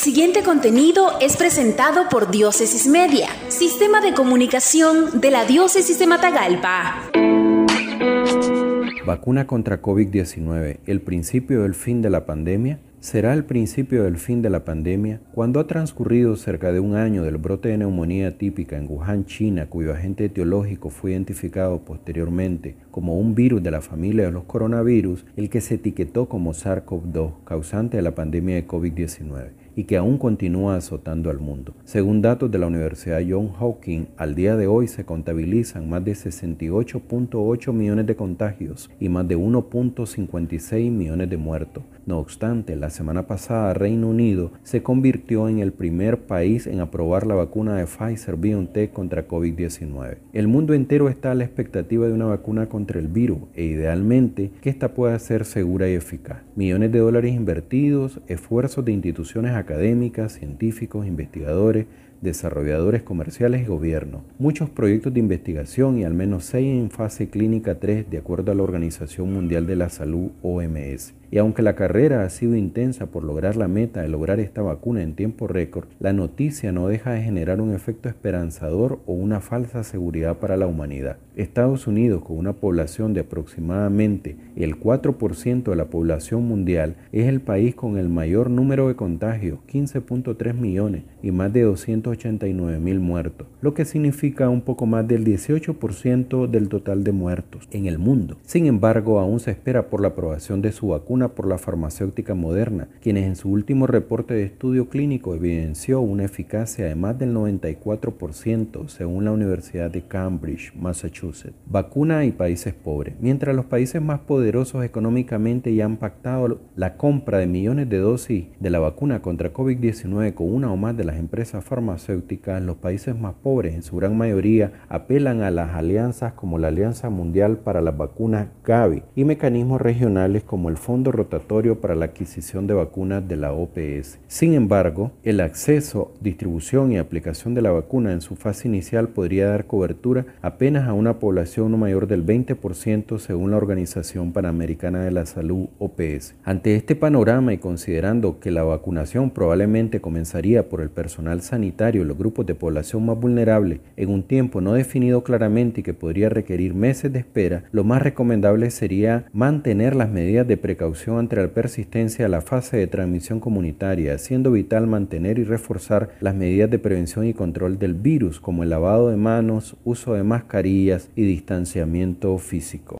siguiente contenido es presentado por Diócesis Media, Sistema de Comunicación de la Diócesis de Matagalpa. Vacuna contra COVID-19, el principio del fin de la pandemia será el principio del fin de la pandemia cuando ha transcurrido cerca de un año del brote de neumonía típica en Wuhan, China, cuyo agente etiológico fue identificado posteriormente como un virus de la familia de los coronavirus, el que se etiquetó como SARS-CoV-2, causante de la pandemia de COVID-19 y que aún continúa azotando al mundo. Según datos de la Universidad John Hopkins, al día de hoy se contabilizan más de 68.8 millones de contagios y más de 1.56 millones de muertos. No obstante, la semana pasada Reino Unido se convirtió en el primer país en aprobar la vacuna de Pfizer BioNTech contra COVID-19. El mundo entero está a la expectativa de una vacuna contra el virus e idealmente que ésta pueda ser segura y eficaz. Millones de dólares invertidos, esfuerzos de instituciones académicas, científicos, investigadores, desarrolladores comerciales y gobierno. Muchos proyectos de investigación y al menos seis en fase clínica 3 de acuerdo a la Organización Mundial de la Salud OMS. Y aunque la carrera ha sido intensa por lograr la meta de lograr esta vacuna en tiempo récord, la noticia no deja de generar un efecto esperanzador o una falsa seguridad para la humanidad. Estados Unidos, con una población de aproximadamente el 4% de la población mundial, es el país con el mayor número de contagios, 15.3 millones y más de 289 mil muertos, lo que significa un poco más del 18% del total de muertos en el mundo. Sin embargo, aún se espera por la aprobación de su vacuna por la farmacéutica moderna, quienes en su último reporte de estudio clínico evidenció una eficacia de más del 94% según la Universidad de Cambridge, Massachusetts. Vacuna y países pobres. Mientras los países más poderosos económicamente ya han pactado la compra de millones de dosis de la vacuna contra COVID-19 con una o más de las empresas farmacéuticas, los países más pobres en su gran mayoría apelan a las alianzas como la Alianza Mundial para las Vacunas Gavi y mecanismos regionales como el Fondo rotatorio para la adquisición de vacunas de la OPS. Sin embargo, el acceso, distribución y aplicación de la vacuna en su fase inicial podría dar cobertura apenas a una población no mayor del 20% según la Organización Panamericana de la Salud OPS. Ante este panorama y considerando que la vacunación probablemente comenzaría por el personal sanitario y los grupos de población más vulnerables en un tiempo no definido claramente y que podría requerir meses de espera, lo más recomendable sería mantener las medidas de precaución ante la persistencia de la fase de transmisión comunitaria, siendo vital mantener y reforzar las medidas de prevención y control del virus, como el lavado de manos, uso de mascarillas y distanciamiento físico.